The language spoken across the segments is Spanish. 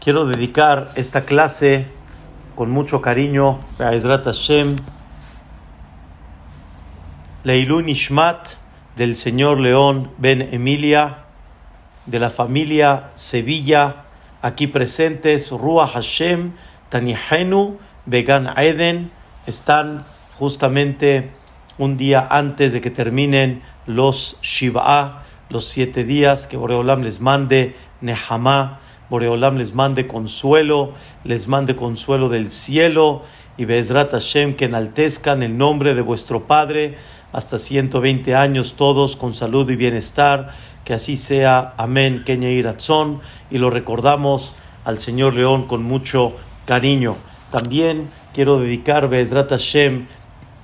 Quiero dedicar esta clase con mucho cariño a Ezrat Hashem, Leilun Ishmat del señor León Ben Emilia, de la familia Sevilla, aquí presentes, Ruach Hashem, Tanihenu, Began Eden, están justamente un día antes de que terminen los Shiva, los siete días que Boreolam les mande Nehamá Boreolam les mande consuelo, les mande consuelo del cielo y Bezrat Hashem que enaltezcan el nombre de vuestro Padre hasta 120 años todos con salud y bienestar. Que así sea. Amén. Kenya Iratzón. Y lo recordamos al Señor León con mucho cariño. También quiero dedicar Bezrat Hashem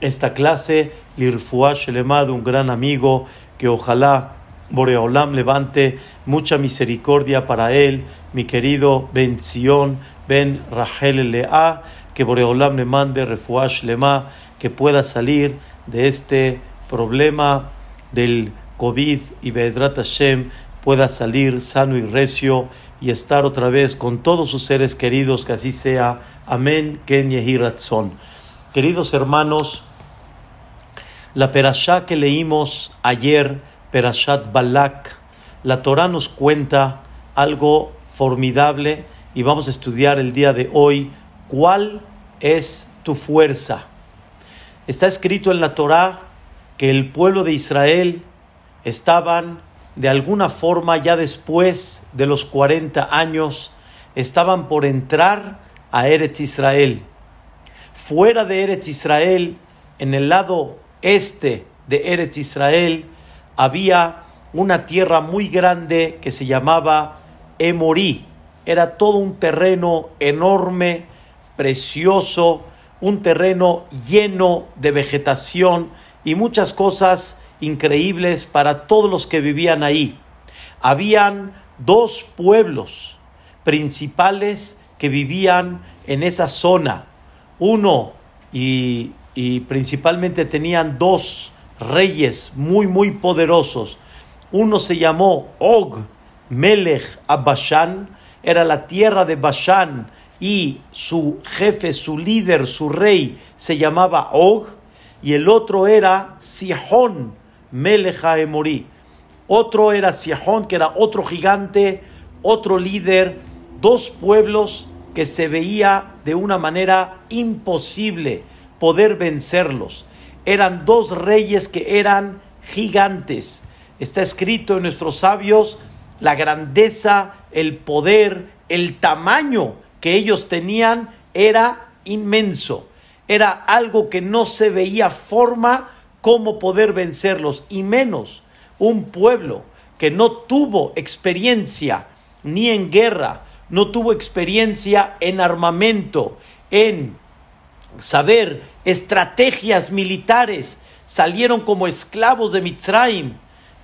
esta clase, Lirfuash Elemad, un gran amigo que ojalá Boreolam levante mucha misericordia para él, mi querido Ben Zion, Ben Rachel Lea, que Boreolam le mande refuash lema, que pueda salir de este problema del COVID y Bezrat Hashem pueda salir sano y recio y estar otra vez con todos sus seres queridos, que así sea. Amén, Ken Yehiratzon. Queridos hermanos, la perashá que leímos ayer, Perashat Balak, la Torah nos cuenta algo formidable y vamos a estudiar el día de hoy cuál es tu fuerza. Está escrito en la Torah que el pueblo de Israel estaban de alguna forma ya después de los 40 años, estaban por entrar a Eretz Israel. Fuera de Eretz Israel, en el lado este de Eretz Israel, había una tierra muy grande que se llamaba Era todo un terreno enorme, precioso, un terreno lleno de vegetación y muchas cosas increíbles para todos los que vivían ahí. Habían dos pueblos principales que vivían en esa zona. Uno y, y principalmente tenían dos reyes muy, muy poderosos. Uno se llamó Og Melech Abashan, era la tierra de Bashan y su jefe, su líder, su rey se llamaba Og, y el otro era Sihon Melech Emorí. Otro era Sihon, que era otro gigante, otro líder, dos pueblos que se veía de una manera imposible poder vencerlos eran dos reyes que eran gigantes. Está escrito en nuestros sabios la grandeza, el poder, el tamaño que ellos tenían era inmenso. Era algo que no se veía forma cómo poder vencerlos, y menos un pueblo que no tuvo experiencia ni en guerra, no tuvo experiencia en armamento, en saber estrategias militares, salieron como esclavos de Mitzrayim,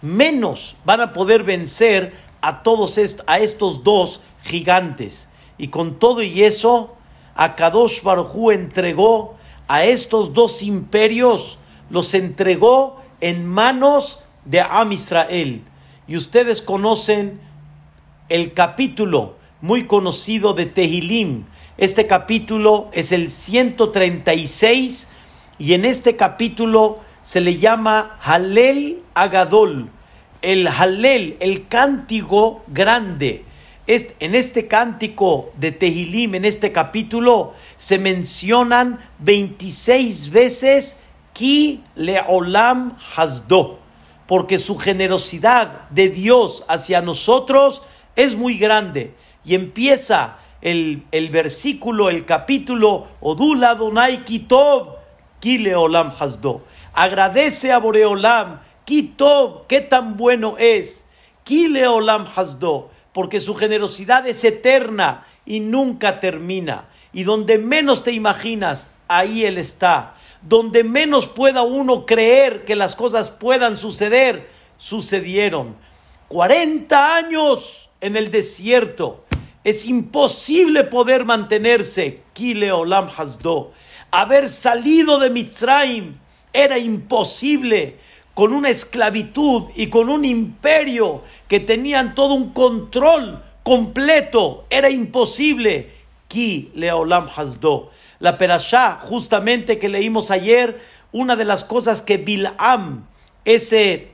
menos van a poder vencer a todos a estos dos gigantes. Y con todo y eso, Akadosh Baruj entregó a estos dos imperios, los entregó en manos de Am Israel. Y ustedes conocen el capítulo muy conocido de Tehilim, este capítulo es el 136 y en este capítulo se le llama Halel Agadol, el Halel, el cántico grande. En este cántico de Tehilim, en este capítulo, se mencionan 26 veces Ki Leolam Hasdo, porque su generosidad de Dios hacia nosotros es muy grande. Y empieza el, versículo, el capítulo, Odula Donai Kitov, Kile Olam Hasdo. Agradece a Boreolam, Kitov, qué tan bueno es, Kile Olam Hasdo, porque su generosidad es eterna y nunca termina. Y donde menos te imaginas, ahí Él está. Donde menos pueda uno creer que las cosas puedan suceder, sucedieron. 40 años en el desierto es imposible poder mantenerse. Kile Olam Hasdo. Haber salido de Mitzrayim era imposible con una esclavitud y con un imperio que tenían todo un control completo, era imposible. Ki leolam hasdo. La perashá, justamente que leímos ayer, una de las cosas que Bilam, ese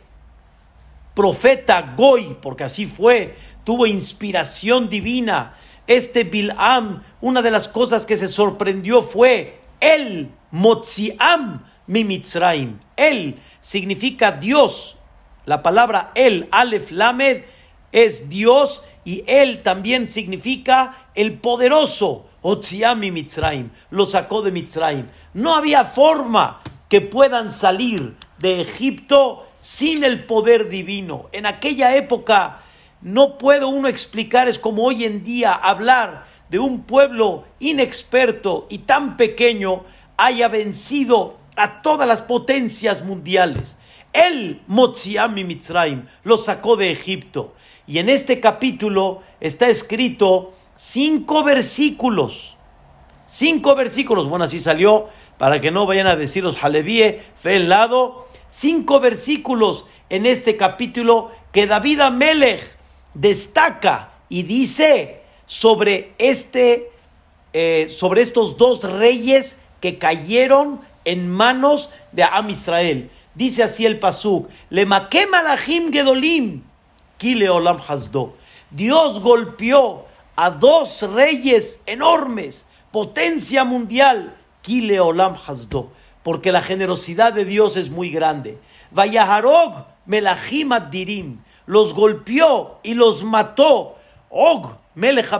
profeta Goy, porque así fue, tuvo inspiración divina. Este Bilam, una de las cosas que se sorprendió fue el Motziam Mimitzraim. Él significa Dios. La palabra el, Aleph Lamed, es Dios y él también significa el poderoso. Otziami Mitzraim, lo sacó de Mitzraim. No había forma que puedan salir de Egipto sin el poder divino. En aquella época no puedo uno explicar, es como hoy en día hablar de un pueblo inexperto y tan pequeño haya vencido a todas las potencias mundiales. Él, Motziami Mitzraim, lo sacó de Egipto. Y en este capítulo está escrito cinco versículos. Cinco versículos. Bueno, así salió para que no vayan a decir los Jalebíe, fe en lado. Cinco versículos en este capítulo que David Amelech destaca y dice sobre este, eh, sobre estos dos reyes que cayeron en manos de Am Israel. Dice así el pasuk, le malachim gedolim, kile olam hasdo. Dios golpeó a dos reyes enormes, potencia mundial, kile olam hasdo, porque la generosidad de Dios es muy grande. Vayaharog melachim dirim, los golpeó y los mató. Og melech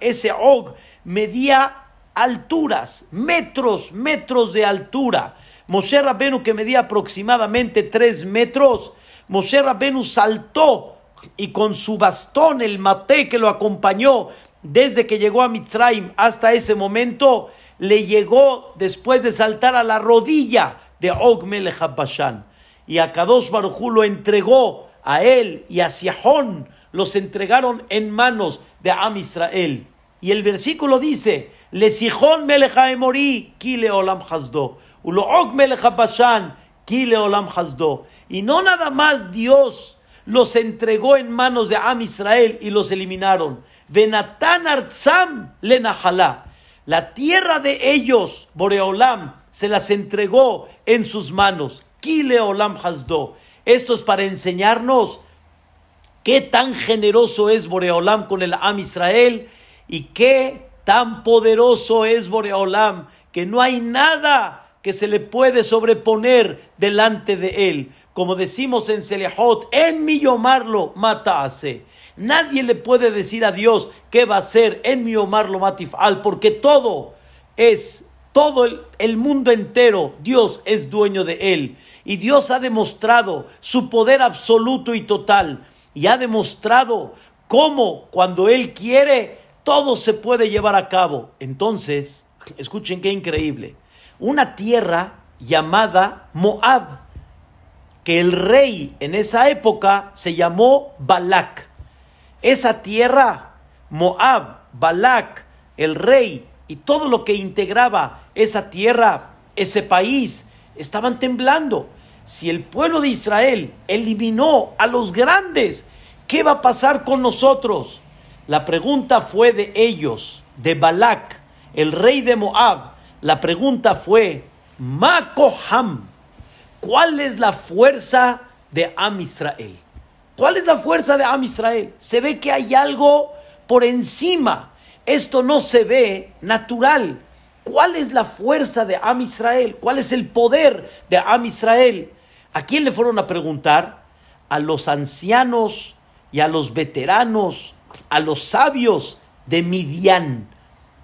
ese Og medía alturas, metros, metros de altura. Moshe Rabbenu que medía aproximadamente tres metros, Moshe Rabbenu saltó y con su bastón, el mate que lo acompañó desde que llegó a Mitzrayim hasta ese momento, le llegó después de saltar a la rodilla de Og Melech Bashan. Y a Kadosh Barujú lo entregó a él y a Siahón, los entregaron en manos de Am Israel. Y el versículo dice, Le Sihon melecha emori, kile olam hasdo. Uloog melecha bashan, kile olam hasdo. Y no nada más Dios los entregó en manos de Am Israel y los eliminaron. Venatan artzam le La tierra de ellos, Boreolam, se las entregó en sus manos. Kile olam hasdo. Esto es para enseñarnos qué tan generoso es Boreolam con el Am Israel y qué tan poderoso es Boreolam que no hay nada que se le puede sobreponer delante de él. Como decimos en Selehot, en mi yomarlo mata hace. Nadie le puede decir a Dios qué va a hacer en mi yomarlo matifal, porque todo es, todo el mundo entero, Dios es dueño de él. Y Dios ha demostrado su poder absoluto y total. Y ha demostrado cómo cuando Él quiere, todo se puede llevar a cabo. Entonces, escuchen qué increíble. Una tierra llamada Moab, que el rey en esa época se llamó Balak. Esa tierra, Moab, Balak, el rey y todo lo que integraba esa tierra, ese país, estaban temblando. Si el pueblo de Israel eliminó a los grandes, ¿qué va a pasar con nosotros? La pregunta fue de ellos, de Balak, el rey de Moab. La pregunta fue, Makoham, ¿cuál es la fuerza de Am Israel? ¿Cuál es la fuerza de Am Israel? Se ve que hay algo por encima. Esto no se ve natural. ¿Cuál es la fuerza de Am Israel? ¿Cuál es el poder de Am Israel? ¿A quién le fueron a preguntar? A los ancianos y a los veteranos a los sabios de Midian.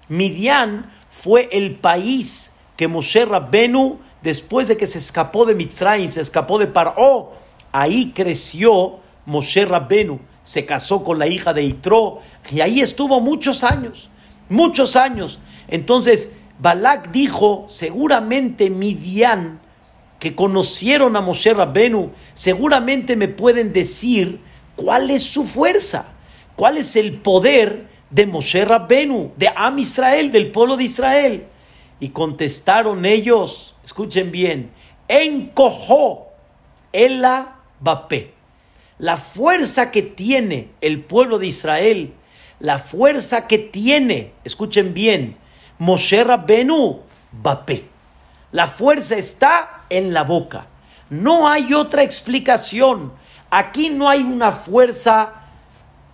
Midian fue el país que Moshe Rabbenu, después de que se escapó de Mitzrayim, se escapó de Paró, ahí creció Moshe Rabbenu, se casó con la hija de Itro, y ahí estuvo muchos años, muchos años. Entonces, Balak dijo, seguramente Midian, que conocieron a Moshe Rabbenu, seguramente me pueden decir cuál es su fuerza. ¿Cuál es el poder de Moshe Rabbenu, de Am Israel, del pueblo de Israel? Y contestaron ellos, escuchen bien, encojó la Bapé. La fuerza que tiene el pueblo de Israel la fuerza que tiene, escuchen bien, Moshe Rabbenu, Bapé. La fuerza está en la boca. No hay otra explicación. Aquí no hay una fuerza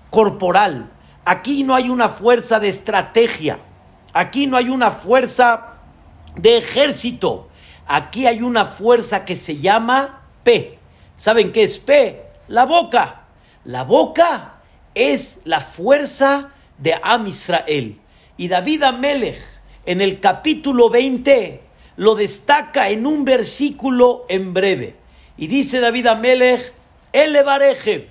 corporal. Aquí no hay una fuerza de estrategia. Aquí no hay una fuerza de ejército. Aquí hay una fuerza que se llama P. ¿Saben qué es P? La boca. La boca es la fuerza de Am Israel. Y David Amelech, en el capítulo 20, lo destaca en un versículo en breve. Y dice David Amelech, Elevareje,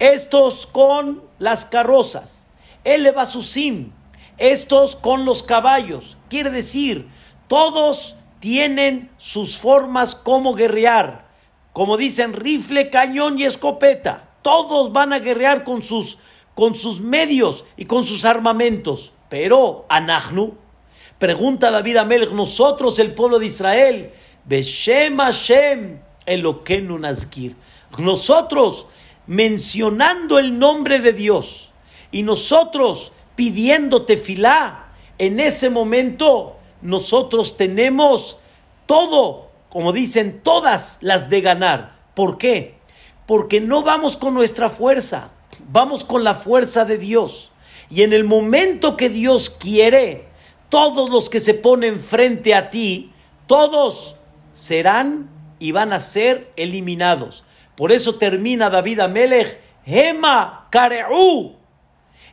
estos con las carrozas, Elevasusim, estos con los caballos. Quiere decir, todos tienen sus formas como guerrear. Como dicen, rifle, cañón y escopeta. Todos van a guerrear con sus, con sus medios y con sus armamentos. Pero, Anahnu, pregunta David Amelech, nosotros, el pueblo de Israel, Beshem Hashem Eloquenu Nazkir. Nosotros, mencionando el nombre de Dios y nosotros pidiendo tefilá, en ese momento nosotros tenemos todo, como dicen, todas las de ganar. ¿Por qué? Porque no vamos con nuestra fuerza, vamos con la fuerza de Dios. Y en el momento que Dios quiere, todos los que se ponen frente a ti, todos serán y van a ser eliminados. Por eso termina David Amelech, Hema.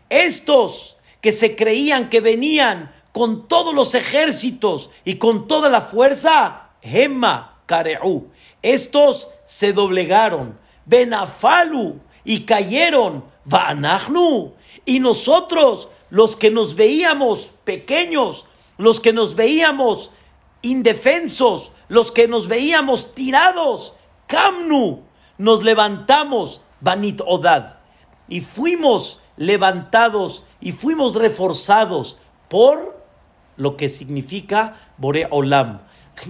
Estos que se creían que venían con todos los ejércitos y con toda la fuerza, Gemma Kareu. Estos se doblegaron, Benafalu, y cayeron, Vanahnu. Y nosotros, los que nos veíamos pequeños, los que nos veíamos indefensos, los que nos veíamos tirados, Kamnu, nos levantamos, Banit Odad, y fuimos levantados y fuimos reforzados por lo que significa Bore Olam.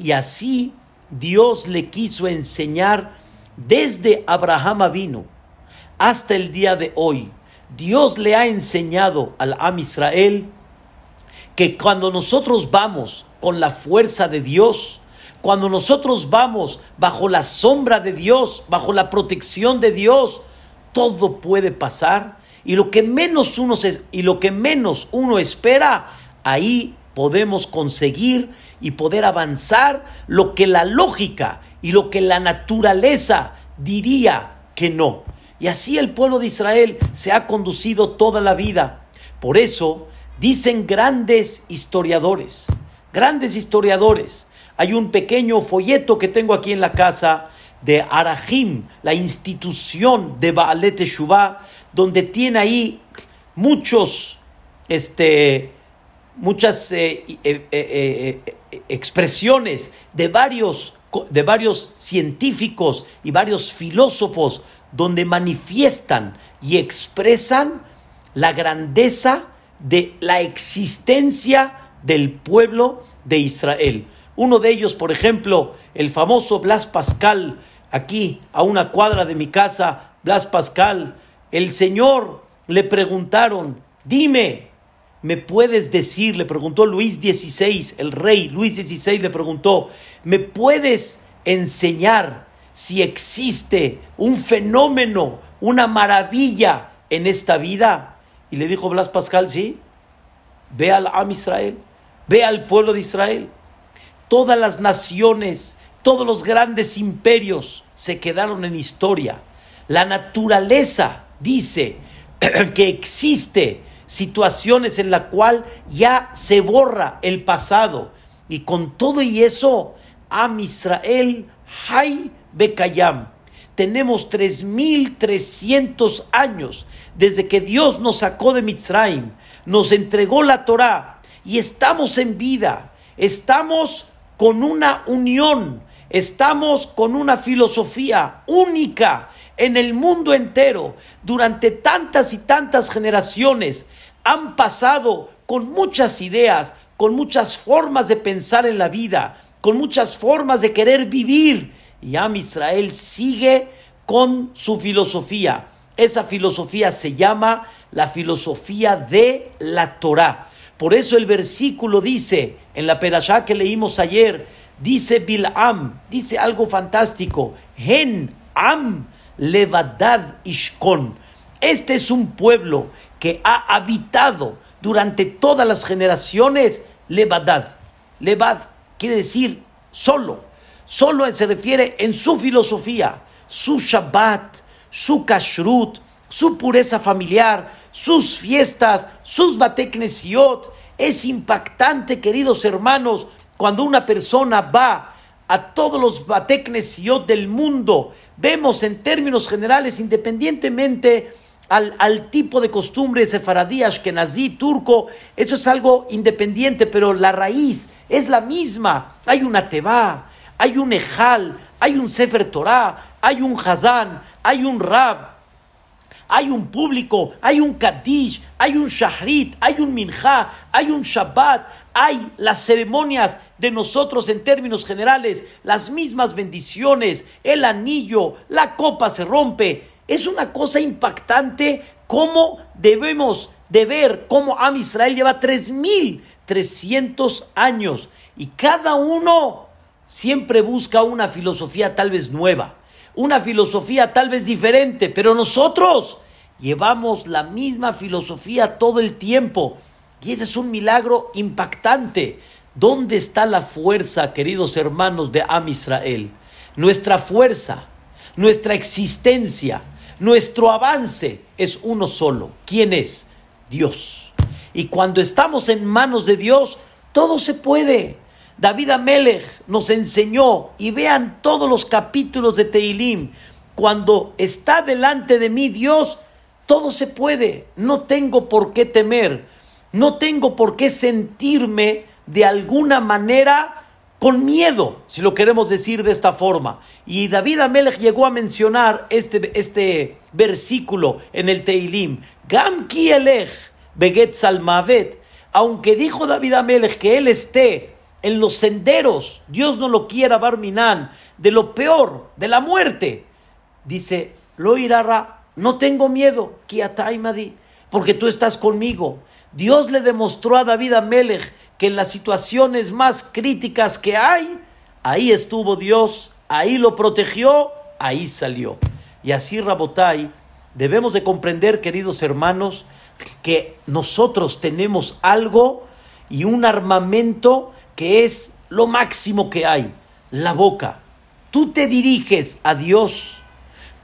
Y así Dios le quiso enseñar desde Abraham vino hasta el día de hoy. Dios le ha enseñado al Am Israel que cuando nosotros vamos con la fuerza de Dios, cuando nosotros vamos bajo la sombra de Dios, bajo la protección de Dios, todo puede pasar y lo que menos uno y lo que menos uno espera, ahí podemos conseguir y poder avanzar lo que la lógica y lo que la naturaleza diría que no. Y así el pueblo de Israel se ha conducido toda la vida. Por eso dicen grandes historiadores, grandes historiadores. Hay un pequeño folleto que tengo aquí en la casa de Arahim, la institución de Baalet Shubá, donde tiene ahí muchos este, muchas eh, eh, eh, expresiones de varios, de varios científicos y varios filósofos donde manifiestan y expresan la grandeza de la existencia del pueblo de Israel. Uno de ellos, por ejemplo, el famoso Blas Pascal, aquí a una cuadra de mi casa, Blas Pascal, el Señor le preguntaron, dime, ¿Me puedes decir? Le preguntó Luis XVI, el rey Luis XVI le preguntó, ¿me puedes enseñar si existe un fenómeno, una maravilla en esta vida? Y le dijo Blas Pascal, sí, ve al Am Israel, ve al pueblo de Israel. Todas las naciones, todos los grandes imperios se quedaron en historia. La naturaleza dice que existe situaciones en la cual ya se borra el pasado. Y con todo y eso, Am Israel, Hay Bekayam. Tenemos 3.300 años desde que Dios nos sacó de Mitzrayim, nos entregó la Torah y estamos en vida, estamos con una unión, estamos con una filosofía única en el mundo entero, durante tantas y tantas generaciones, han pasado con muchas ideas, con muchas formas de pensar en la vida, con muchas formas de querer vivir. Y Am Israel sigue con su filosofía. Esa filosofía se llama la filosofía de la Torah. Por eso el versículo dice, en la perashá que leímos ayer, dice Bil'am, dice algo fantástico, Hen Am Levadad Ishkon. Este es un pueblo que ha habitado durante todas las generaciones Levadad. Levad quiere decir solo. Solo se refiere en su filosofía, su Shabbat, su kashrut, su pureza familiar, sus fiestas, sus bateknesiot. Es impactante, queridos hermanos, cuando una persona va a todos los bateknesiot del mundo, vemos en términos generales, independientemente al, al, tipo de costumbre sefaradí, ashkenazí, turco, eso es algo independiente, pero la raíz es la misma. Hay una teba, hay un ejal, hay un sefer Torah, hay un hazán, hay un rab, hay un público, hay un kadish, hay un shahrit, hay un minjá, hay un shabbat, hay las ceremonias de nosotros en términos generales, las mismas bendiciones, el anillo, la copa se rompe. Es una cosa impactante cómo debemos de ver cómo Am Israel lleva 3.300 años. Y cada uno siempre busca una filosofía tal vez nueva una filosofía tal vez diferente, pero nosotros llevamos la misma filosofía todo el tiempo. Y ese es un milagro impactante. ¿Dónde está la fuerza, queridos hermanos de Am Israel? Nuestra fuerza, nuestra existencia, nuestro avance es uno solo. ¿Quién es? Dios. Y cuando estamos en manos de Dios, todo se puede. David Amelech nos enseñó, y vean todos los capítulos de Teilim, cuando está delante de mí Dios, todo se puede, no tengo por qué temer, no tengo por qué sentirme de alguna manera con miedo, si lo queremos decir de esta forma. Y David Amelech llegó a mencionar este, este versículo en el Teilim, Gam ki elech beget salmavet, aunque dijo David Amelech que él esté en los senderos, Dios no lo quiera, Barminan, de lo peor, de la muerte. Dice, lo no tengo miedo, kiataimadi, porque tú estás conmigo. Dios le demostró a David Amelech que en las situaciones más críticas que hay, ahí estuvo Dios, ahí lo protegió, ahí salió. Y así, Rabotai, debemos de comprender, queridos hermanos, que nosotros tenemos algo y un armamento que es lo máximo que hay, la boca. Tú te diriges a Dios,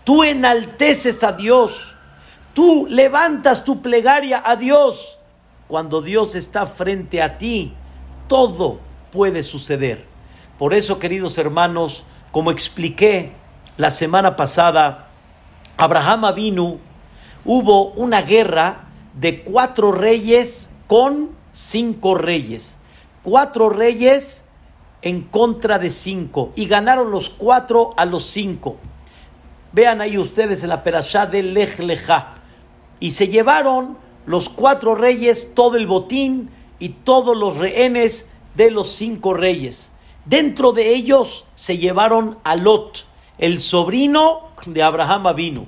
tú enalteces a Dios, tú levantas tu plegaria a Dios. Cuando Dios está frente a ti, todo puede suceder. Por eso, queridos hermanos, como expliqué la semana pasada, Abraham vino, hubo una guerra de cuatro reyes con cinco reyes cuatro reyes en contra de cinco y ganaron los cuatro a los cinco. Vean ahí ustedes en la perashá de Lech Lejá. Y se llevaron los cuatro reyes todo el botín y todos los rehenes de los cinco reyes. Dentro de ellos se llevaron a Lot, el sobrino de Abraham Avinu.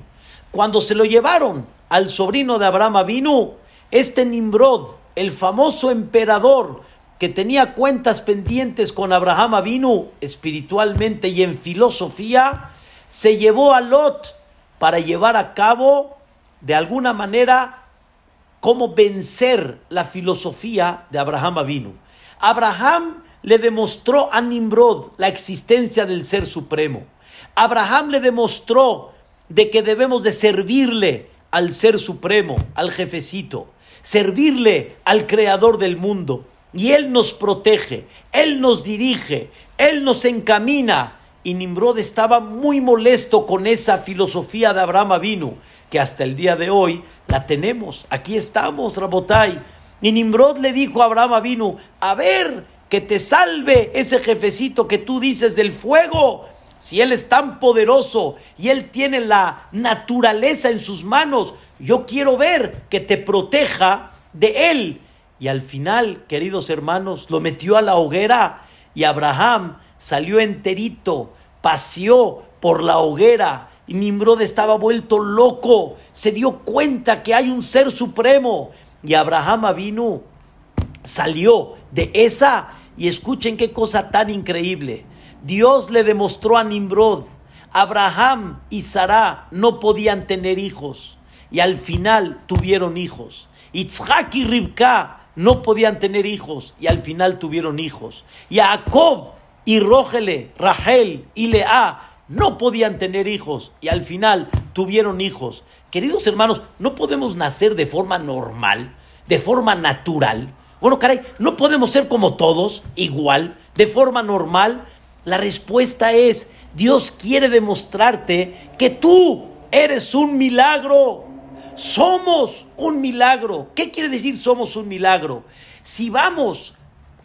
Cuando se lo llevaron al sobrino de Abraham Avinu, este Nimrod, el famoso emperador, que tenía cuentas pendientes con Abraham Avinu espiritualmente y en filosofía, se llevó a Lot para llevar a cabo de alguna manera cómo vencer la filosofía de Abraham Avinu. Abraham le demostró a Nimrod la existencia del Ser Supremo. Abraham le demostró de que debemos de servirle al Ser Supremo, al jefecito, servirle al Creador del mundo y Él nos protege, Él nos dirige, Él nos encamina. Y Nimrod estaba muy molesto con esa filosofía de Abraham Avinu, que hasta el día de hoy la tenemos. Aquí estamos, Rabotai. Y Nimrod le dijo a Abraham Avinu, a ver, que te salve ese jefecito que tú dices del fuego. Si él es tan poderoso y él tiene la naturaleza en sus manos, yo quiero ver que te proteja de él y al final, queridos hermanos, lo metió a la hoguera y Abraham salió enterito, paseó por la hoguera Y Nimrod estaba vuelto loco, se dio cuenta que hay un ser supremo. Y Abraham vino, salió de esa, y escuchen qué cosa tan increíble. Dios le demostró a Nimrod, Abraham y Sara no podían tener hijos, y al final tuvieron hijos. Itzhak y Ribka no podían tener hijos, y al final tuvieron hijos. Jacob y Rógele, Rachel y Lea no podían tener hijos y al final tuvieron hijos. Queridos hermanos, no podemos nacer de forma normal, de forma natural. Bueno, caray, no podemos ser como todos, igual, de forma normal. La respuesta es, Dios quiere demostrarte que tú eres un milagro. Somos un milagro. ¿Qué quiere decir somos un milagro? Si vamos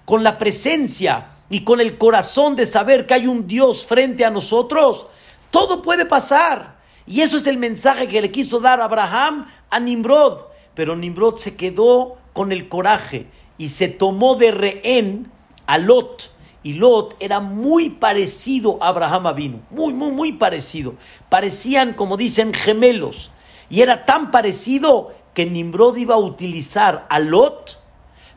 con la presencia y con el corazón de saber que hay un Dios frente a nosotros, todo puede pasar. Y eso es el mensaje que le quiso dar Abraham a Nimrod. Pero Nimrod se quedó con el coraje y se tomó de rehén a Lot. Y Lot era muy parecido a Abraham Avinu, muy, muy, muy parecido. Parecían, como dicen, gemelos. Y era tan parecido que Nimrod iba a utilizar a Lot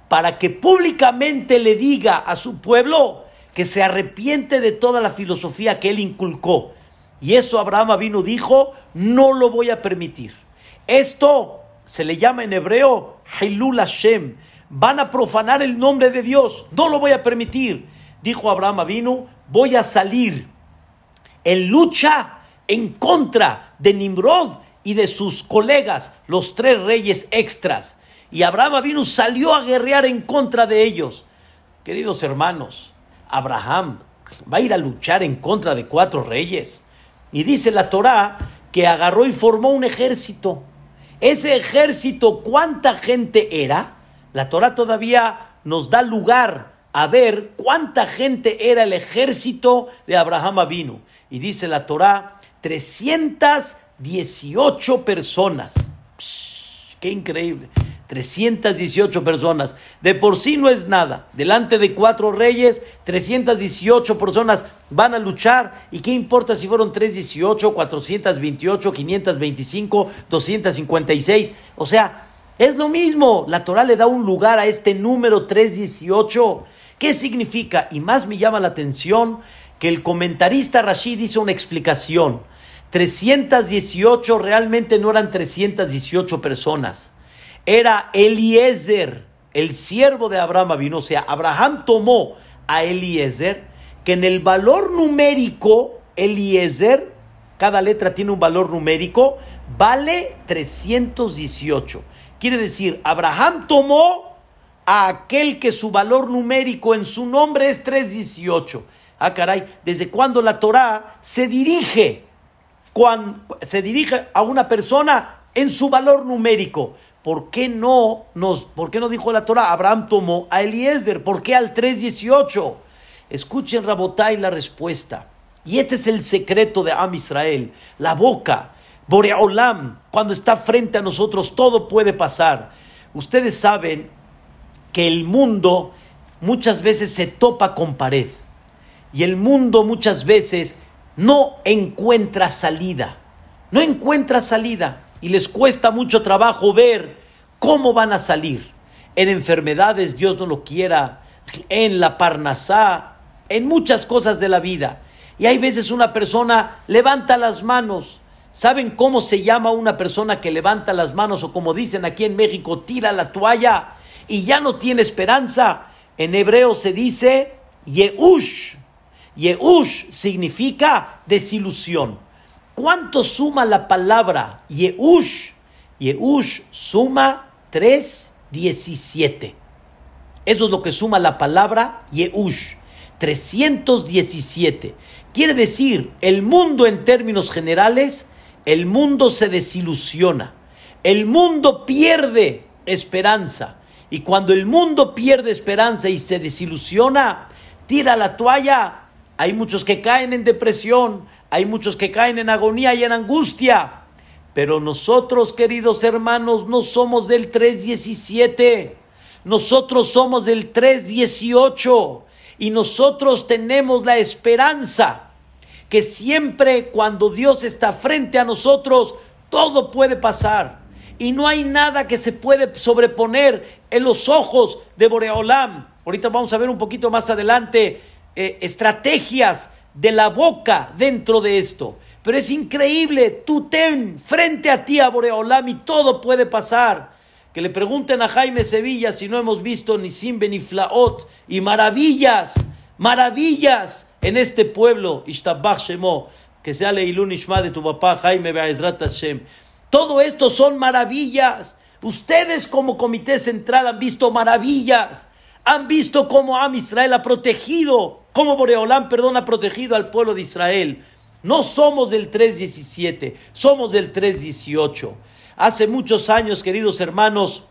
para que públicamente le diga a su pueblo que se arrepiente de toda la filosofía que él inculcó. Y eso Abraham vino dijo, no lo voy a permitir. Esto se le llama en hebreo Hilul Hashem. Van a profanar el nombre de Dios. No lo voy a permitir. Dijo Abraham vino, voy a salir en lucha en contra de Nimrod y de sus colegas, los tres reyes extras. Y Abraham vino, salió a guerrear en contra de ellos. Queridos hermanos, Abraham va a ir a luchar en contra de cuatro reyes. Y dice la Torá que agarró y formó un ejército. Ese ejército, ¿cuánta gente era? La Torá todavía nos da lugar a ver cuánta gente era el ejército de Abraham vino. Y dice la Torá, 318 personas. qué increíble. 318 personas. De por sí no es nada. Delante de cuatro reyes, 318 personas van a luchar. ¿Y qué importa si fueron 318, 428, 525, 256? O sea, es lo mismo. La Torah le da un lugar a este número 318. ¿Qué significa? Y más me llama la atención que el comentarista Rashid hizo una explicación. 318 realmente no eran 318 personas era Eliezer, el siervo de Abraham vino. O sea, Abraham tomó a Eliezer, que en el valor numérico, Eliezer, cada letra tiene un valor numérico, vale 318. Quiere decir, Abraham tomó a aquel que su valor numérico en su nombre es 318. Ah, caray, ¿desde cuándo la Torah se dirige? Cuando, se dirige a una persona en su valor numérico. ¿por qué no nos, por qué no dijo la Torah? Abraham tomó a Eliezer, ¿por qué al 3.18? Escuchen Rabotai la respuesta. Y este es el secreto de Am Israel, la boca. Boreolam, cuando está frente a nosotros, todo puede pasar. Ustedes saben que el mundo muchas veces se topa con pared. Y el mundo muchas veces no encuentra salida. No encuentra salida y les cuesta mucho trabajo ver cómo van a salir. En enfermedades, Dios no lo quiera, en la parnasá, en muchas cosas de la vida. Y hay veces una persona levanta las manos. ¿Saben cómo se llama una persona que levanta las manos o como dicen aquí en México, tira la toalla y ya no tiene esperanza? En hebreo se dice Yehush. Yehush significa desilusión. ¿Cuánto suma la palabra Yehush? Yehush suma 317. Eso es lo que suma la palabra Yehush. 317. Quiere decir, el mundo en términos generales, el mundo se desilusiona. El mundo pierde esperanza. Y cuando el mundo pierde esperanza y se desilusiona, tira la toalla. Hay muchos que caen en depresión, hay muchos que caen en agonía y en angustia. Pero nosotros, queridos hermanos, no somos del 317. Nosotros somos del 318. Y nosotros tenemos la esperanza que siempre cuando Dios está frente a nosotros, todo puede pasar. Y no hay nada que se puede sobreponer en los ojos de Boreolam. Ahorita vamos a ver un poquito más adelante eh, estrategias de la boca dentro de esto. Pero es increíble, tú ten frente a ti a Boreolam todo puede pasar. Que le pregunten a Jaime Sevilla si no hemos visto ni Simbe ni Flaot y maravillas, maravillas en este pueblo. Ishtabach Shemo, que sea Leilun Ishma de tu papá Jaime Be'ezrat Hashem. Todo esto son maravillas. Ustedes como comité central han visto maravillas. Han visto cómo Am Israel ha protegido, cómo Boreolán, perdón, ha protegido al pueblo de Israel. No somos del 317, somos del 318. Hace muchos años, queridos hermanos,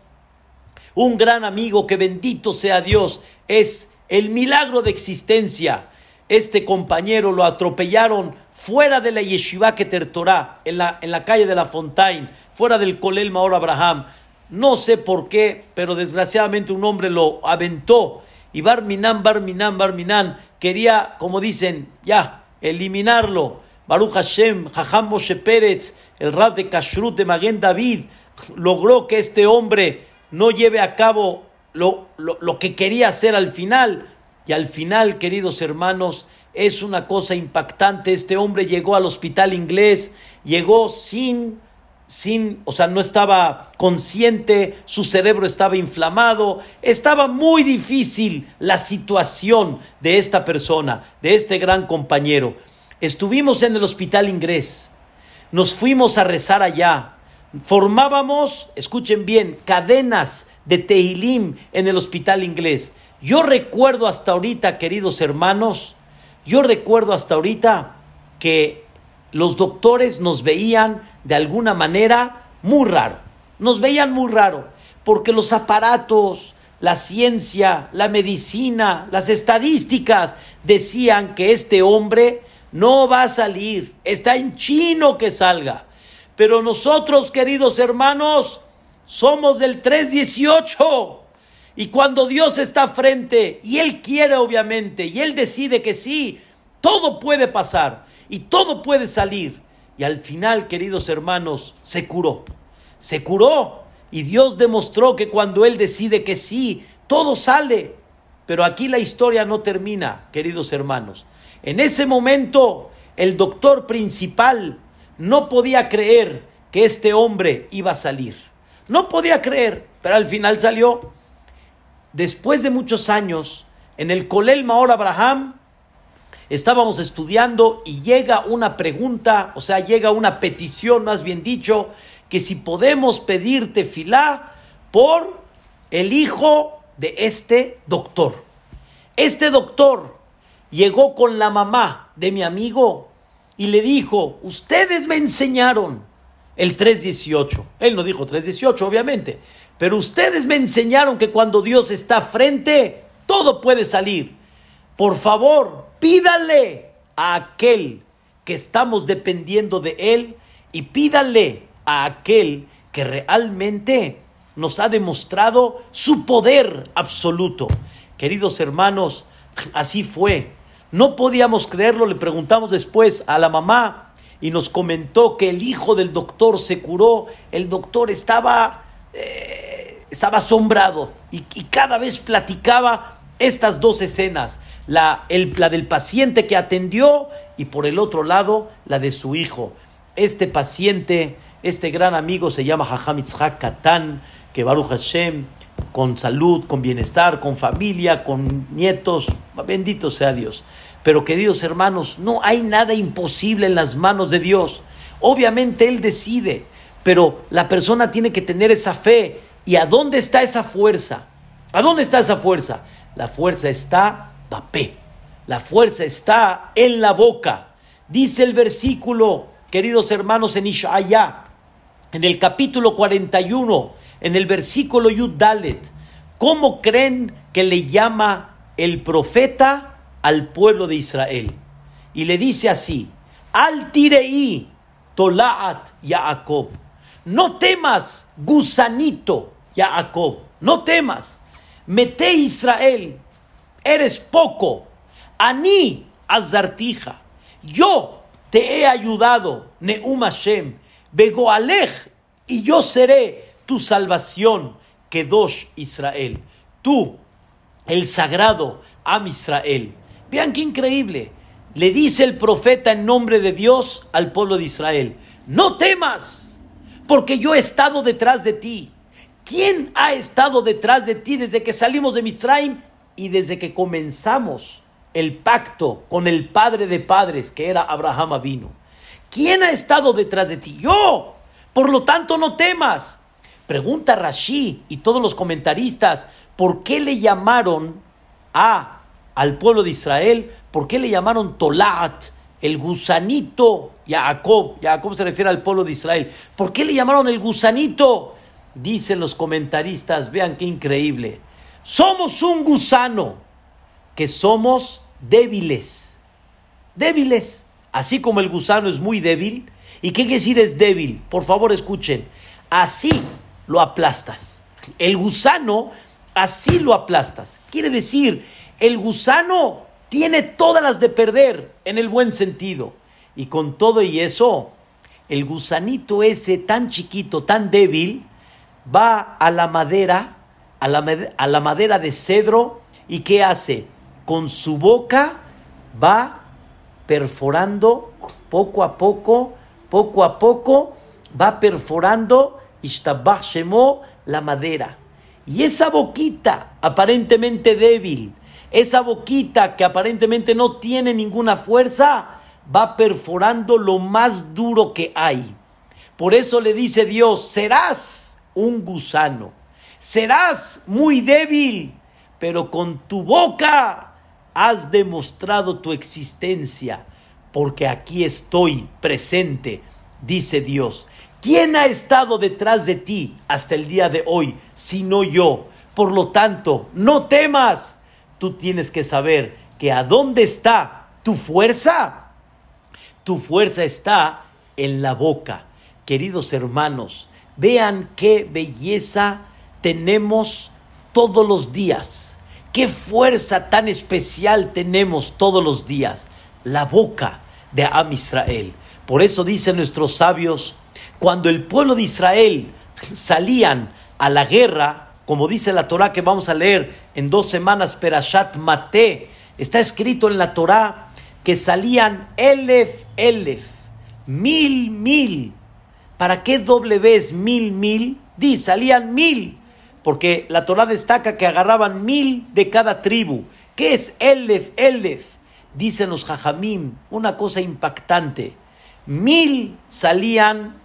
un gran amigo, que bendito sea Dios, es el milagro de existencia. Este compañero lo atropellaron fuera de la yeshiva que Torah, en la, en la calle de la Fontaine, fuera del Colel Maor Abraham. No sé por qué, pero desgraciadamente un hombre lo aventó. Y Barminan, Barminan, Barminan quería, como dicen, ya, eliminarlo. Baruch Hashem, Jajam Moshe Pérez, el rab de Kashrut de Maguen David, logró que este hombre no lleve a cabo lo, lo, que quería hacer al final. Y al final, queridos hermanos, es una cosa impactante. Este hombre llegó al hospital inglés, llegó sin, sin, o sea, no estaba consciente, su cerebro estaba inflamado, estaba muy difícil la situación de esta persona, de este gran compañero. Estuvimos en el hospital inglés, nos fuimos a rezar allá, formábamos, escuchen bien, cadenas de Tehilim en el hospital inglés. Yo recuerdo hasta ahorita, queridos hermanos, yo recuerdo hasta ahorita que los doctores nos veían de alguna manera muy raro. Nos veían muy raro, porque los aparatos, la ciencia, la medicina, las estadísticas decían que este hombre no va a salir, está en chino que salga. Pero nosotros, queridos hermanos, somos del 318. Y cuando Dios está frente y Él quiere obviamente y Él decide que sí, todo puede pasar y todo puede salir. Y al final, queridos hermanos, se curó. Se curó. Y Dios demostró que cuando Él decide que sí, todo sale. Pero aquí la historia no termina, queridos hermanos. En ese momento, el doctor principal no podía creer que este hombre iba a salir. No podía creer, pero al final salió. Después de muchos años, en el Colel Maor Abraham, estábamos estudiando y llega una pregunta, o sea, llega una petición, más bien dicho, que si podemos pedirte filá por el hijo de este doctor. Este doctor llegó con la mamá de mi amigo y le dijo, ustedes me enseñaron el 318. Él no dijo 318, obviamente, pero ustedes me enseñaron que cuando Dios está frente, todo puede salir. Por favor, pídale a aquel que estamos dependiendo de Él y pídale a aquel que realmente nos ha demostrado su poder absoluto. Queridos hermanos, así fue. No podíamos creerlo, le preguntamos después a la mamá y nos comentó que el hijo del doctor se curó. El doctor estaba, eh, estaba asombrado y, cada vez platicaba estas dos escenas, la, el, la del paciente que atendió y por el otro lado la de su hijo. Este paciente, este gran amigo se llama Jajam Itzhak que Baruch Hashem, con salud, con bienestar, con familia, con nietos, bendito sea Dios. Pero queridos hermanos, no hay nada imposible en las manos de Dios. Obviamente Él decide, pero la persona tiene que tener esa fe. ¿Y a dónde está esa fuerza? ¿A dónde está esa fuerza? La fuerza está papé. La fuerza está en la boca. Dice el versículo, queridos hermanos, en Ishaya, en el capítulo 41, en el versículo Yud Dalet, ¿cómo creen que le llama el profeta? al pueblo de Israel y le dice así, al tirei tolaat Yaakov, no temas gusanito Yaakov, no temas, mete Israel, eres poco, ani azartija, yo te he ayudado, Neum Hashem, Begoalej, y yo seré tu salvación, Kedosh Israel. Tú, el sagrado Am Israel. Vean qué increíble. Le dice el profeta en nombre de Dios al pueblo de Israel, no temas, porque yo he estado detrás de ti. ¿Quién ha estado detrás de ti desde que salimos de Mitzrayim y desde que comenzamos el pacto con el padre de padres, que era Abraham vino? ¿Quién ha estado detrás de ti? Yo. Por lo tanto, no temas. Pregunta Rashi y todos los comentaristas, ¿por qué le llamaron a al pueblo de Israel? ¿Por qué le llamaron Tolat, el gusanito Jacob? Jacob se refiere al pueblo de Israel. ¿Por qué le llamaron el gusanito? Dicen los comentaristas, vean qué increíble. Somos un gusano, que somos débiles. Débiles. Así como el gusano es muy débil. ¿Y qué quiere decir es débil? Por favor, escuchen. Así lo aplastas. El gusano, así lo aplastas. Quiere decir, el gusano tiene todas las de perder en el buen sentido. Y con todo y eso, el gusanito ese tan chiquito, tan débil, va a la madera, a la, madera de cedro, y ¿qué hace? Con su boca va perforando poco a poco, poco a poco, va perforando la madera. Y esa boquita aparentemente débil, esa boquita que aparentemente no tiene ninguna fuerza, va perforando lo más duro que hay. Por eso le dice Dios, serás un gusano, serás muy débil, pero con tu boca has demostrado tu existencia, porque aquí estoy presente, dice Dios. ¿Quién ha estado detrás de ti hasta el día de hoy, sino yo? Por lo tanto, no temas. Tú tienes que saber que a dónde está tu fuerza. Tu fuerza está en la boca. Queridos hermanos, Vean qué belleza tenemos todos los días. Qué fuerza tan especial tenemos todos los días. La boca de Am Israel. Por eso dicen nuestros sabios, cuando el pueblo de Israel salían a la guerra, como dice la Torah que vamos a leer en dos semanas, Perashat Mate, está escrito en la Torah que salían elef, elef, mil, mil ¿Para qué doble vez mil, mil? Di, salían mil. Porque la Torah destaca que agarraban mil de cada tribu. ¿Qué es Elef, Elef? Dicen los Jajamim, una cosa impactante. Mil salían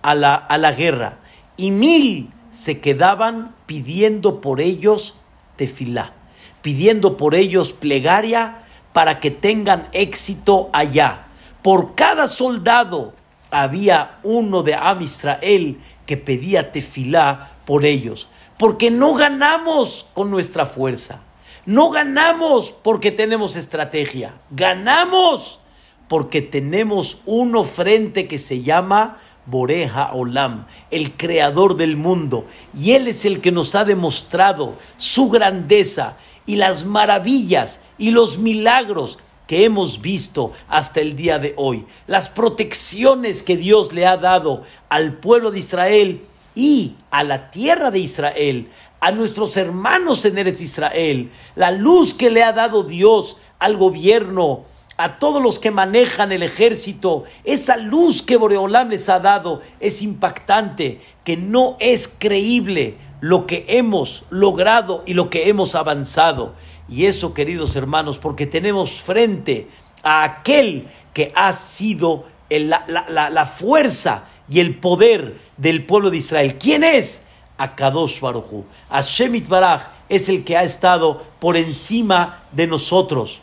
a la, a la guerra y mil se quedaban pidiendo por ellos tefilá, pidiendo por ellos plegaria para que tengan éxito allá. Por cada soldado había uno de Am Israel que pedía tefilá por ellos. Porque no ganamos con nuestra fuerza. No ganamos porque tenemos estrategia. Ganamos porque tenemos uno frente que se llama Boreja Olam, el creador del mundo. Y Él es el que nos ha demostrado su grandeza y las maravillas y los milagros que hemos visto hasta el día de hoy, las protecciones que Dios le ha dado al pueblo de Israel y a la tierra de Israel, a nuestros hermanos en Eretz Israel, la luz que le ha dado Dios al gobierno, a todos los que manejan el ejército, esa luz que Boreolam les ha dado es impactante, que no es creíble lo que hemos logrado y lo que hemos avanzado. Y eso, queridos hermanos, porque tenemos frente a aquel que ha sido la, fuerza y el poder del pueblo de Israel. ¿Quién es? Akadosh Baruchu. Hashem Baraj es el que ha estado por encima de nosotros.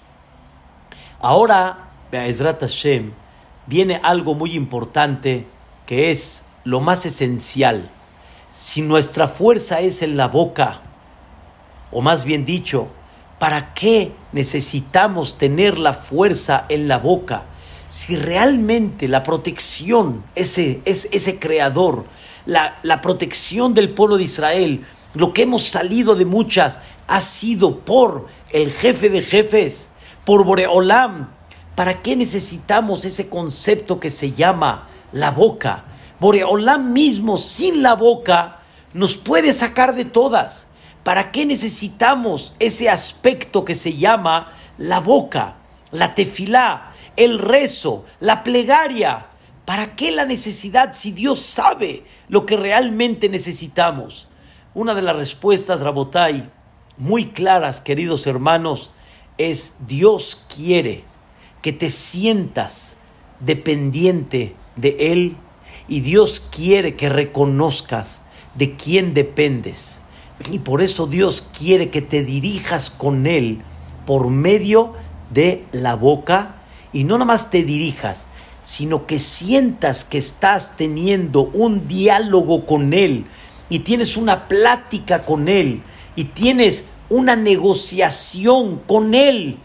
Ahora, Be'ezrat Hashem, viene algo muy importante que es lo más esencial. Si nuestra fuerza es en la boca, o más bien dicho, ¿Para qué necesitamos tener la fuerza en la boca? Si realmente la protección, ese, es, ese creador, la, la protección del pueblo de Israel, lo que hemos salido de muchas, ha sido por el jefe de jefes, por Boreolam, ¿Para qué necesitamos ese concepto que se llama la boca? Boreolam mismo sin la boca nos puede sacar de todas. ¿Para qué necesitamos ese aspecto que se llama la boca, la tefilá, el rezo, la plegaria? ¿Para qué la necesidad si Dios sabe lo que realmente necesitamos? Una de las respuestas, Rabotai, muy claras, queridos hermanos, es Dios quiere que te sientas dependiente de Él y Dios quiere que reconozcas de quién dependes. Y por eso Dios quiere que te dirijas con Él por medio de la boca y no nada más te dirijas, sino que sientas que estás teniendo un diálogo con Él y tienes una plática con Él y tienes una negociación con Él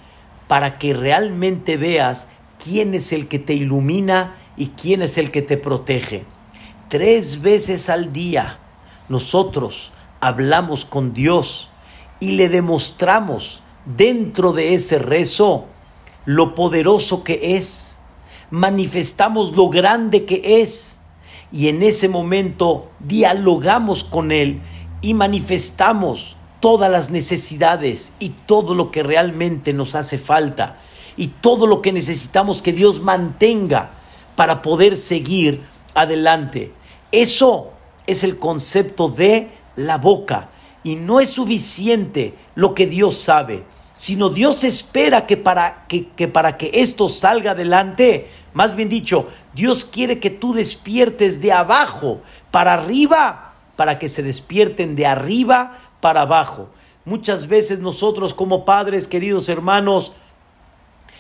para que realmente veas quién es el que te ilumina y quién es el que te protege. Tres veces al día nosotros hablamos con Dios y le demostramos dentro de ese rezo lo poderoso que es, manifestamos lo grande que es y en ese momento dialogamos con Él y manifestamos todas las necesidades y todo lo que realmente nos hace falta y todo lo que necesitamos que Dios mantenga para poder seguir adelante. Eso es el concepto de la boca y no es suficiente lo que Dios sabe, sino Dios espera que para que, que para que esto salga adelante, más bien dicho, Dios quiere que tú despiertes de abajo para arriba, para que se despierten de arriba para abajo. Muchas veces nosotros como padres, queridos hermanos,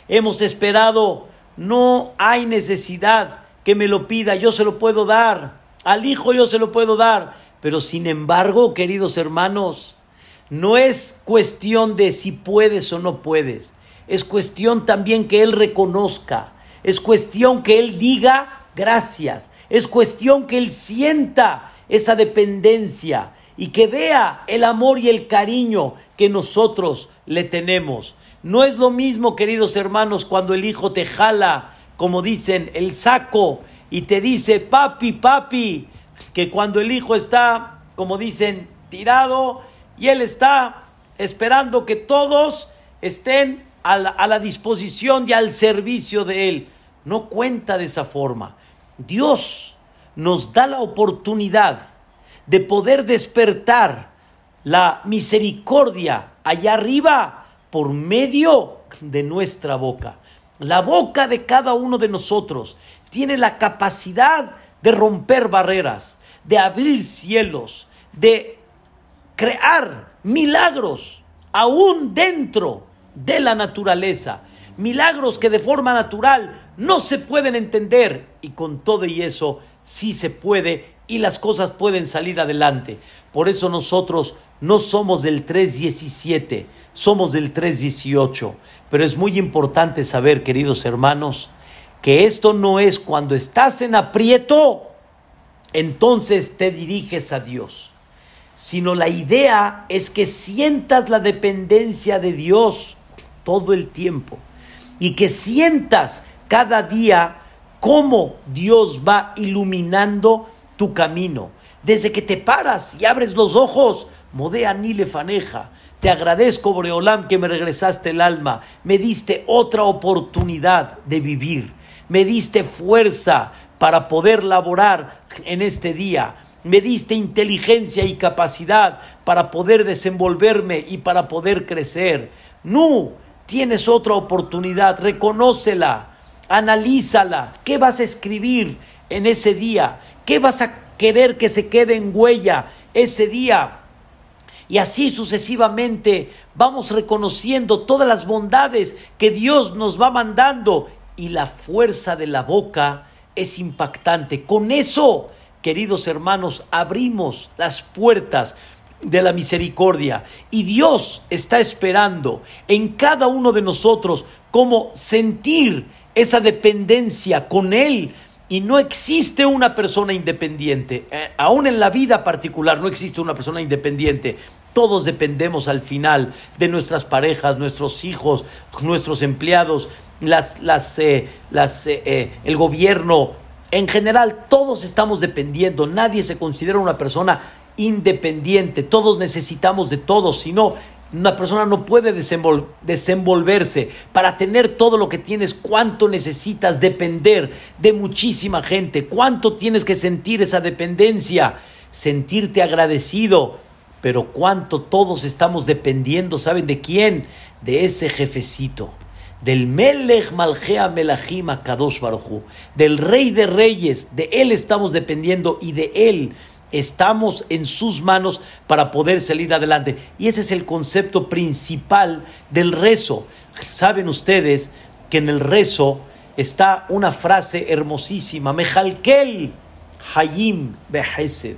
hemos esperado, no hay necesidad que me lo pida, yo se lo puedo dar, al hijo yo se lo puedo dar, pero sin embargo, queridos hermanos, no es cuestión de si puedes o no puedes, es cuestión también que él reconozca, es cuestión que él diga gracias, es cuestión que él sienta esa dependencia, y que vea el amor y el cariño que nosotros le tenemos. No es lo mismo, queridos hermanos, cuando el hijo te jala, como dicen, el saco y te dice, papi, papi, que cuando el hijo está, como dicen, tirado y él está esperando que todos estén a la, a la disposición y al servicio de él. No cuenta de esa forma. Dios nos da la oportunidad de poder despertar la misericordia allá arriba por medio de nuestra boca. La boca de cada uno de nosotros tiene la capacidad de romper barreras, de abrir cielos, de crear milagros aún dentro de la naturaleza. Milagros que de forma natural no se pueden entender y con todo y eso sí se puede y las cosas pueden salir adelante. Por eso nosotros no somos del 3.17, somos del 3.18. Pero es muy importante saber, queridos hermanos, que esto no es cuando estás en aprieto, entonces te diriges a Dios. Sino la idea es que sientas la dependencia de Dios todo el tiempo y que sientas cada día cómo Dios va iluminando tu camino. Desde que te paras y abres los ojos, modea ni le faneja. Te agradezco, Boreolam, que me regresaste el alma. Me diste otra oportunidad de vivir. Me diste fuerza para poder laborar en este día. Me diste inteligencia y capacidad para poder desenvolverme y para poder crecer. No, tienes otra oportunidad. Reconócela, analízala. ¿Qué vas a escribir en ese día? ¿Qué vas a querer que se quede en huella ese día? Y así sucesivamente vamos reconociendo todas las bondades que Dios nos va mandando y la fuerza de la boca es impactante. Con eso, queridos hermanos, abrimos las puertas de la misericordia y Dios está esperando en cada uno de nosotros cómo sentir esa dependencia con Él y no existe una persona independiente. Eh, aún en la vida particular no existe una persona independiente. Todos dependemos al final de nuestras parejas, nuestros hijos, nuestros empleados, las, las, eh, las, eh, eh, el gobierno. En general, todos estamos dependiendo. Nadie se considera una persona independiente. Todos necesitamos de todos. Si no, una persona no puede desenvolverse. Para tener todo lo que tienes, ¿cuánto necesitas depender de muchísima gente? ¿Cuánto tienes que sentir esa dependencia? Sentirte agradecido. Pero cuánto todos estamos dependiendo, ¿saben de quién? De ese jefecito. Del Melech Malgea Melachim Kadosh Baruchu, del Rey de Reyes, de él estamos dependiendo y de él Estamos en sus manos para poder salir adelante. Y ese es el concepto principal del rezo. Saben ustedes que en el rezo está una frase hermosísima. Mejalkel Hayim Behesed.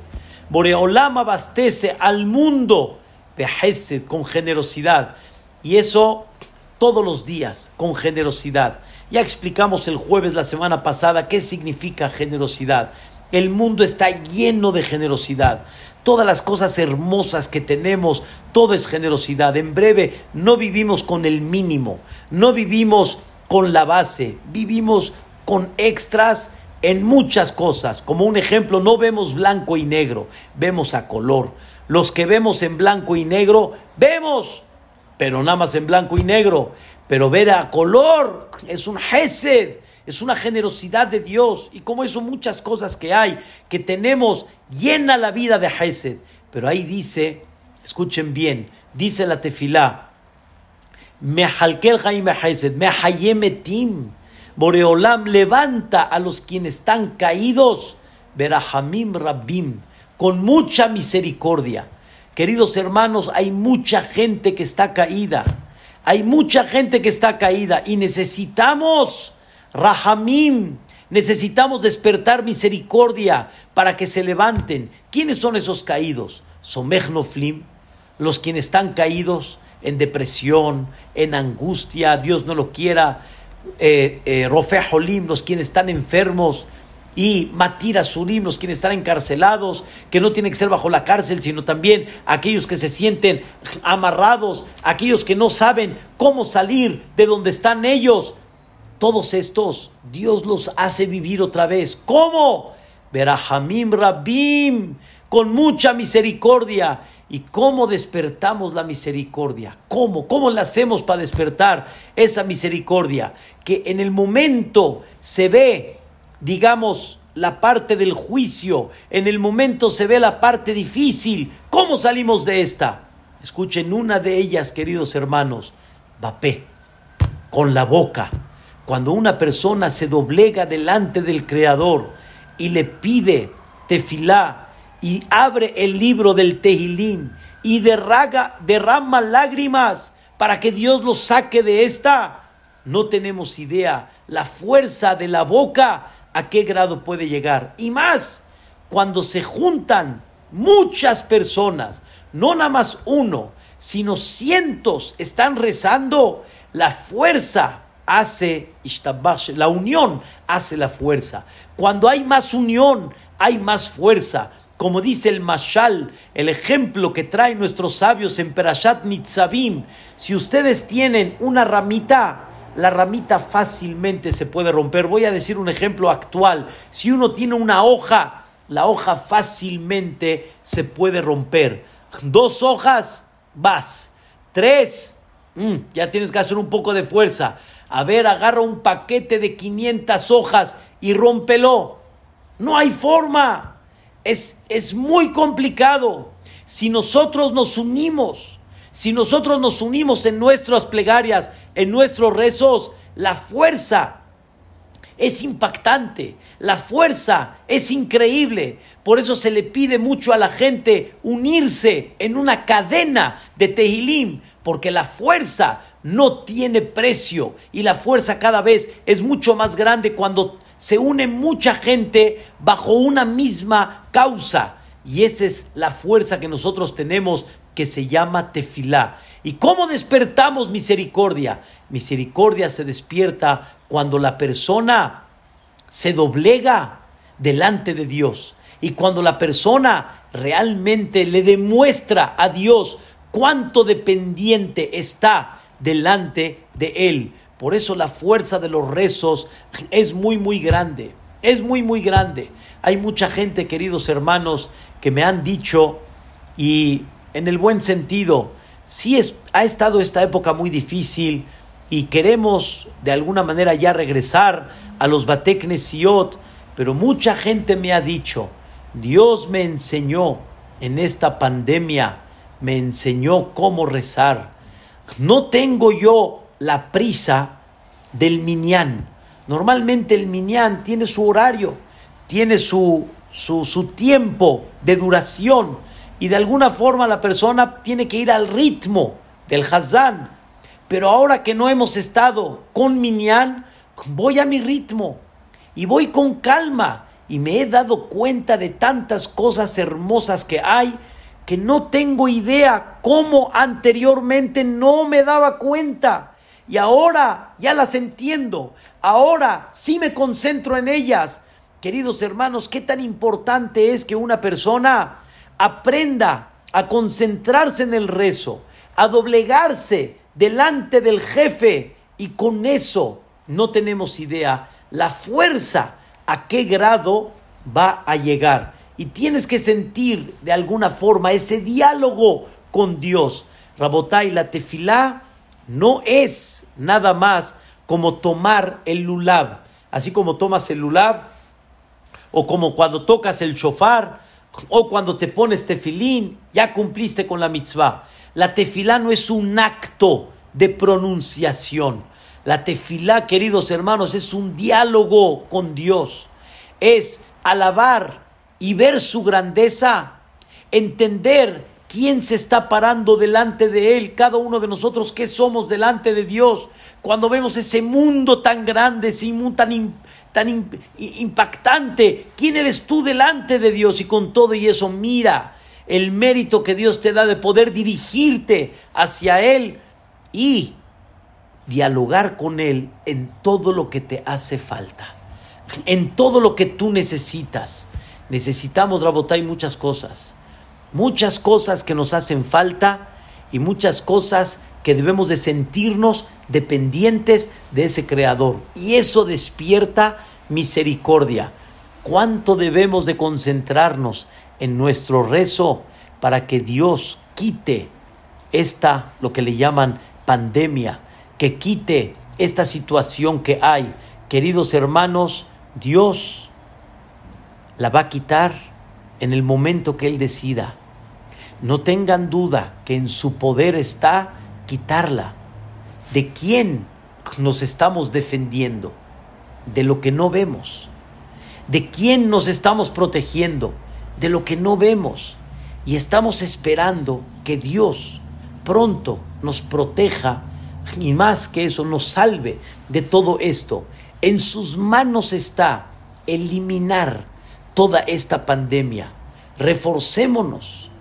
Boreolam abastece al mundo Behesed con generosidad. Y eso todos los días, con generosidad. Ya explicamos el jueves, la semana pasada, qué significa generosidad. El mundo está lleno de generosidad. Todas las cosas hermosas que tenemos, todo es generosidad. En breve, no vivimos con el mínimo, no vivimos con la base, vivimos con extras en muchas cosas. Como un ejemplo, no vemos blanco y negro, vemos a color. Los que vemos en blanco y negro, vemos, pero nada más en blanco y negro. Pero ver a color es un hesed es una generosidad de Dios y como eso muchas cosas que hay, que tenemos, llena la vida de Hesed. Pero ahí dice, escuchen bien, dice la tefilá, Mehalkel Haim Hesed, Mehayemetim, Boreolam levanta a los quienes están caídos, Berahamim Rabim, con mucha misericordia. Queridos hermanos, hay mucha gente que está caída. Hay mucha gente que está caída y necesitamos Rahamim. Necesitamos despertar misericordia para que se levanten. ¿Quiénes son esos caídos? Somechnoflim, los quienes están caídos en depresión, en angustia, Dios no lo quiera. Eh, eh los quienes están enfermos. Y Matira Surim, los quienes están encarcelados, que no tienen que ser bajo la cárcel, sino también aquellos que se sienten amarrados, aquellos que no saben cómo salir de donde están ellos todos estos, Dios los hace vivir otra vez. ¿Cómo? Verajamim Rabim, con mucha misericordia. ¿Y cómo despertamos la misericordia? ¿Cómo? ¿Cómo la hacemos para despertar esa misericordia? Que en el momento se ve, digamos, la parte del juicio, en el momento se ve la parte difícil. ¿Cómo salimos de esta? Escuchen una de ellas, queridos hermanos, Bapé, con la boca cuando una persona se doblega delante del Creador y le pide tefilá y abre el libro del Tehilim y derrama lágrimas para que Dios lo saque de esta, no tenemos idea la fuerza de la boca a qué grado puede llegar. Y más, cuando se juntan muchas personas, no nada más uno, sino cientos están rezando, la fuerza hace la unión hace la fuerza. Cuando hay más unión, hay más fuerza. Como dice el Mashal, el ejemplo que traen nuestros sabios en Perashat Nitzavim, si ustedes tienen una ramita, la ramita fácilmente se puede romper. Voy a decir un ejemplo actual. Si uno tiene una hoja, la hoja fácilmente se puede romper. Dos hojas, vas. Tres, mm, ya tienes que hacer un poco de fuerza. A ver, agarra un paquete de 500 hojas y rómpelo. No hay forma. Es, es muy complicado. Si nosotros nos unimos, si nosotros nos unimos en nuestras plegarias, en nuestros rezos, la fuerza es impactante, la fuerza es increíble. Por eso se le pide mucho a la gente unirse en una cadena de Tehilim, porque la fuerza no tiene precio y la fuerza cada vez es mucho más grande cuando se une mucha gente bajo una misma causa. Y esa es la fuerza que nosotros tenemos que se llama tefilá. ¿Y cómo despertamos misericordia? Misericordia se despierta cuando la persona se doblega delante de Dios Y cuando la persona realmente le demuestra a Dios cuánto dependiente está delante de Él. Por eso la fuerza de los rezos es muy, muy grande. Es muy, muy grande. Hay mucha gente, queridos hermanos, que me han dicho, y en el buen sentido, sí es, ha estado esta época muy difícil y queremos de alguna manera ya regresar a los Bateknesiot, pero mucha gente me ha dicho, Dios me enseñó en esta pandemia, me enseñó cómo rezar. No tengo yo la prisa del minyan. Normalmente el minyan tiene su horario, tiene su, su, tiempo de duración y de alguna forma la persona tiene que ir al ritmo del Hazán. Pero ahora que no hemos estado con minyan, voy a mi ritmo y voy con calma y me he dado cuenta de tantas cosas hermosas que hay que no tengo idea cómo anteriormente no me daba cuenta. Y ahora ya las entiendo. Ahora sí me concentro en ellas. Queridos hermanos, qué tan importante es que una persona aprenda a concentrarse en el rezo, a doblegarse delante del jefe y con eso no tenemos idea la fuerza a qué grado va a llegar. Y tienes que sentir de alguna forma ese diálogo con Dios. Rabotai, la tefilá no es nada más como tomar el lulab. Así como tomas el lulab, o como cuando tocas el shofar, o cuando te pones tefilín, ya cumpliste con la mitzvah. La tefilá no es un acto de pronunciación. La tefilá, queridos hermanos, es un diálogo con Dios. Es alabar y ver su grandeza, entender quién se está parando delante de Él, cada uno de nosotros, qué somos delante de Dios. Cuando vemos ese mundo tan grande, ese mundo tan, tan impactante, ¿quién eres tú delante de Dios? Y con todo y eso, mira el mérito que Dios te da de poder dirigirte hacia Él y dialogar con Él en todo lo que te hace falta, en todo lo que tú necesitas. Necesitamos, Rabotay, muchas cosas, muchas cosas que nos hacen falta y muchas cosas que debemos de sentirnos dependientes de ese Creador. Y eso despierta misericordia. ¿Cuánto debemos de concentrarnos en nuestro rezo para que Dios quite esta, lo que le llaman pandemia, que quite esta situación que hay. Queridos hermanos, Dios la va a quitar en el momento que Él decida. No tengan duda que en su poder está quitarla. ¿De quién nos estamos defendiendo? De lo que no vemos. ¿De quién nos estamos protegiendo? De lo que no vemos. Y estamos esperando que Dios pronto nos proteja y más que eso nos salve de todo esto. En sus manos está eliminar toda esta pandemia. Reforcémonos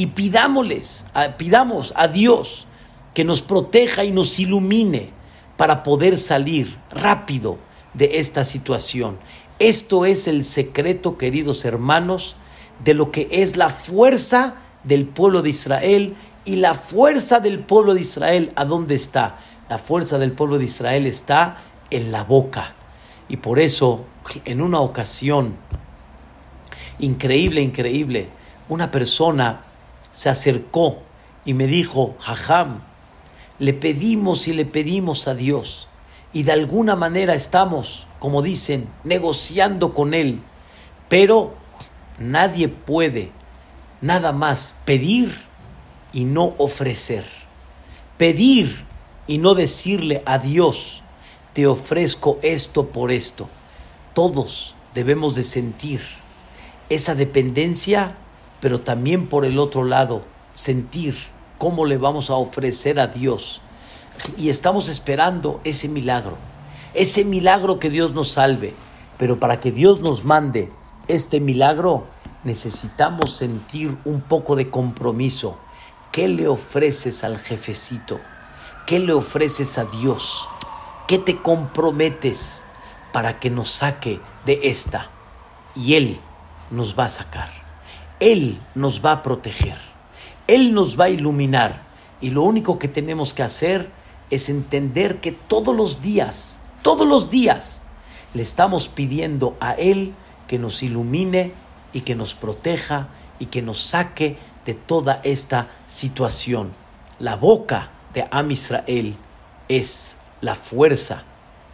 y pidámosles, pidamos a Dios que nos proteja y nos ilumine para poder salir rápido de esta situación. Esto es el secreto, queridos hermanos, de lo que es la fuerza del pueblo de Israel y la fuerza del pueblo de Israel, ¿a dónde está? La fuerza del pueblo de Israel está en la boca. Y por eso, en una ocasión, increíble, increíble, una persona se acercó y me dijo, Jajam, le pedimos y le pedimos a Dios y de alguna manera estamos, como dicen, negociando con Él, pero nadie puede nada más pedir y no ofrecer. Pedir y no decirle a Dios, te ofrezco esto por esto. Todos debemos de sentir esa dependencia, pero también por el otro lado, sentir cómo le vamos a ofrecer a Dios. Y estamos esperando ese milagro, ese milagro que Dios nos salve. Pero para que Dios nos mande este milagro, necesitamos sentir un poco de compromiso ¿Qué le ofreces al jefecito? ¿Qué le ofreces a Dios? ¿Qué te comprometes para que nos saque de esta? Y Él nos va a sacar. Él nos va a proteger. Él nos va a iluminar. Y lo único que tenemos que hacer es entender que todos los días, todos los días, le estamos pidiendo a Él que nos ilumine y que nos proteja y que nos saque de toda esta situación. La boca de Am Israel es la fuerza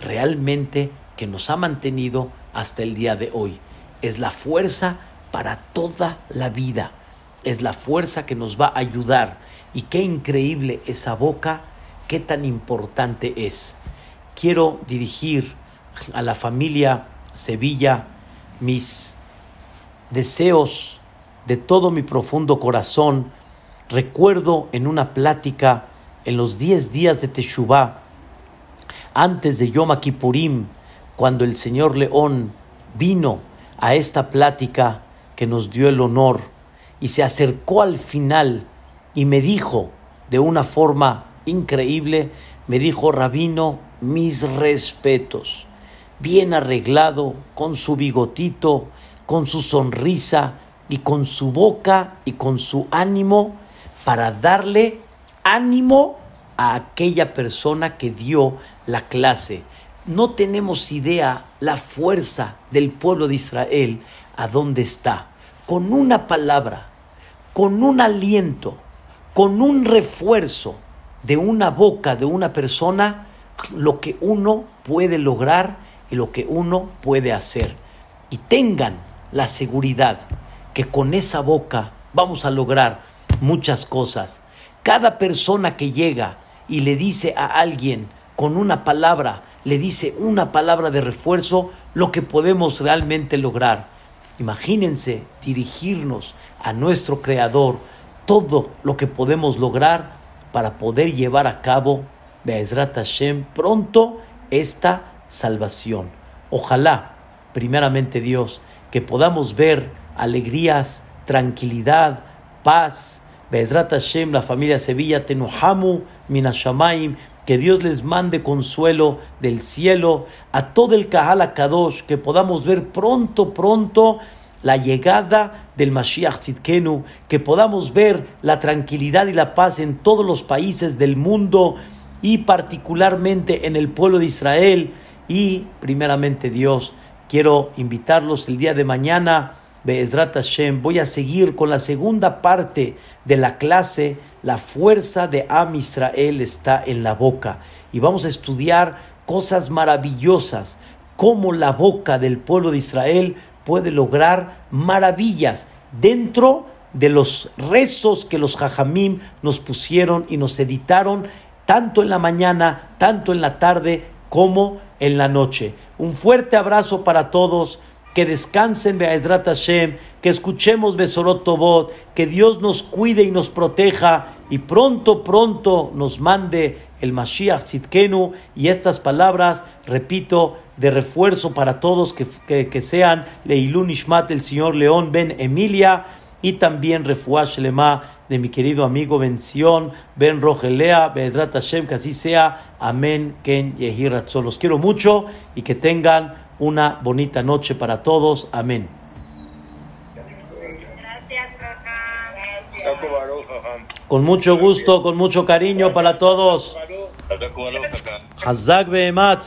realmente que nos ha mantenido hasta el día de hoy. Es la fuerza para toda la vida. Es la fuerza que nos va a ayudar. Y qué increíble esa boca, qué tan importante es. Quiero dirigir a la familia Sevilla mis deseos de todo mi profundo corazón. Recuerdo en una plática en los 10 días de Teshuvah, antes de Yom Kippurim, cuando el señor León vino a esta plática que nos dio el honor y se acercó al final y me dijo de una forma increíble, me dijo, Rabino, mis respetos, bien arreglado, con su bigotito, con su sonrisa y con su boca y con su ánimo para darle ánimo a aquella persona que dio la clase. No tenemos idea la fuerza del pueblo de Israel a dónde está. Con una palabra, con un aliento, con un refuerzo de una boca de una persona, lo que uno puede lograr y lo que uno puede hacer. Y tengan la seguridad que con esa boca vamos a lograr muchas cosas. Cada persona que llega y le dice a alguien con una palabra, le dice una palabra de refuerzo, lo que podemos realmente lograr. Imagínense dirigirnos a nuestro Creador, todo lo que podemos lograr para poder llevar a cabo, Be'ezrat Hashem, pronto esta salvación. Ojalá, primeramente Dios, que podamos ver alegrías, tranquilidad, paz. Be'ezrat Hashem, la familia Sevilla, Tenuhamu, Minashamaim, que Dios les mande consuelo del cielo a todo el Kahal Kadosh, que podamos ver pronto, pronto la llegada del Mashiach Tzidkenu, que podamos ver la tranquilidad y la paz en todos los países del mundo y particularmente en el pueblo de Israel y primeramente Dios. Quiero invitarlos el día de mañana, Be'ezrat Hashem, voy a seguir con la segunda parte de la clase la fuerza de Am Israel está en la boca. Y vamos a estudiar cosas maravillosas, cómo la boca del pueblo de Israel puede lograr maravillas dentro de los rezos que los jajamim nos pusieron y nos editaron tanto en la mañana, tanto en la tarde como en la noche. Un fuerte abrazo para todos que descansen Be'ezrat Hashem, que escuchemos Besorot Tobot, que Dios nos cuide y nos proteja y pronto, pronto nos mande el Mashiach Tzidkenu y estas palabras, repito, de refuerzo para todos que, que, sean Leilun Ishmat, el señor León Ben Emilia y también Refuash Lema de mi querido amigo Bención Ben Rogelea, Be'ezrat Hashem, que así sea. Amén, Ken Yehi Los quiero mucho y que tengan una bonita noche para todos. Amén. Gracias, Con mucho gusto, con mucho cariño para todos. Hazak Behemat.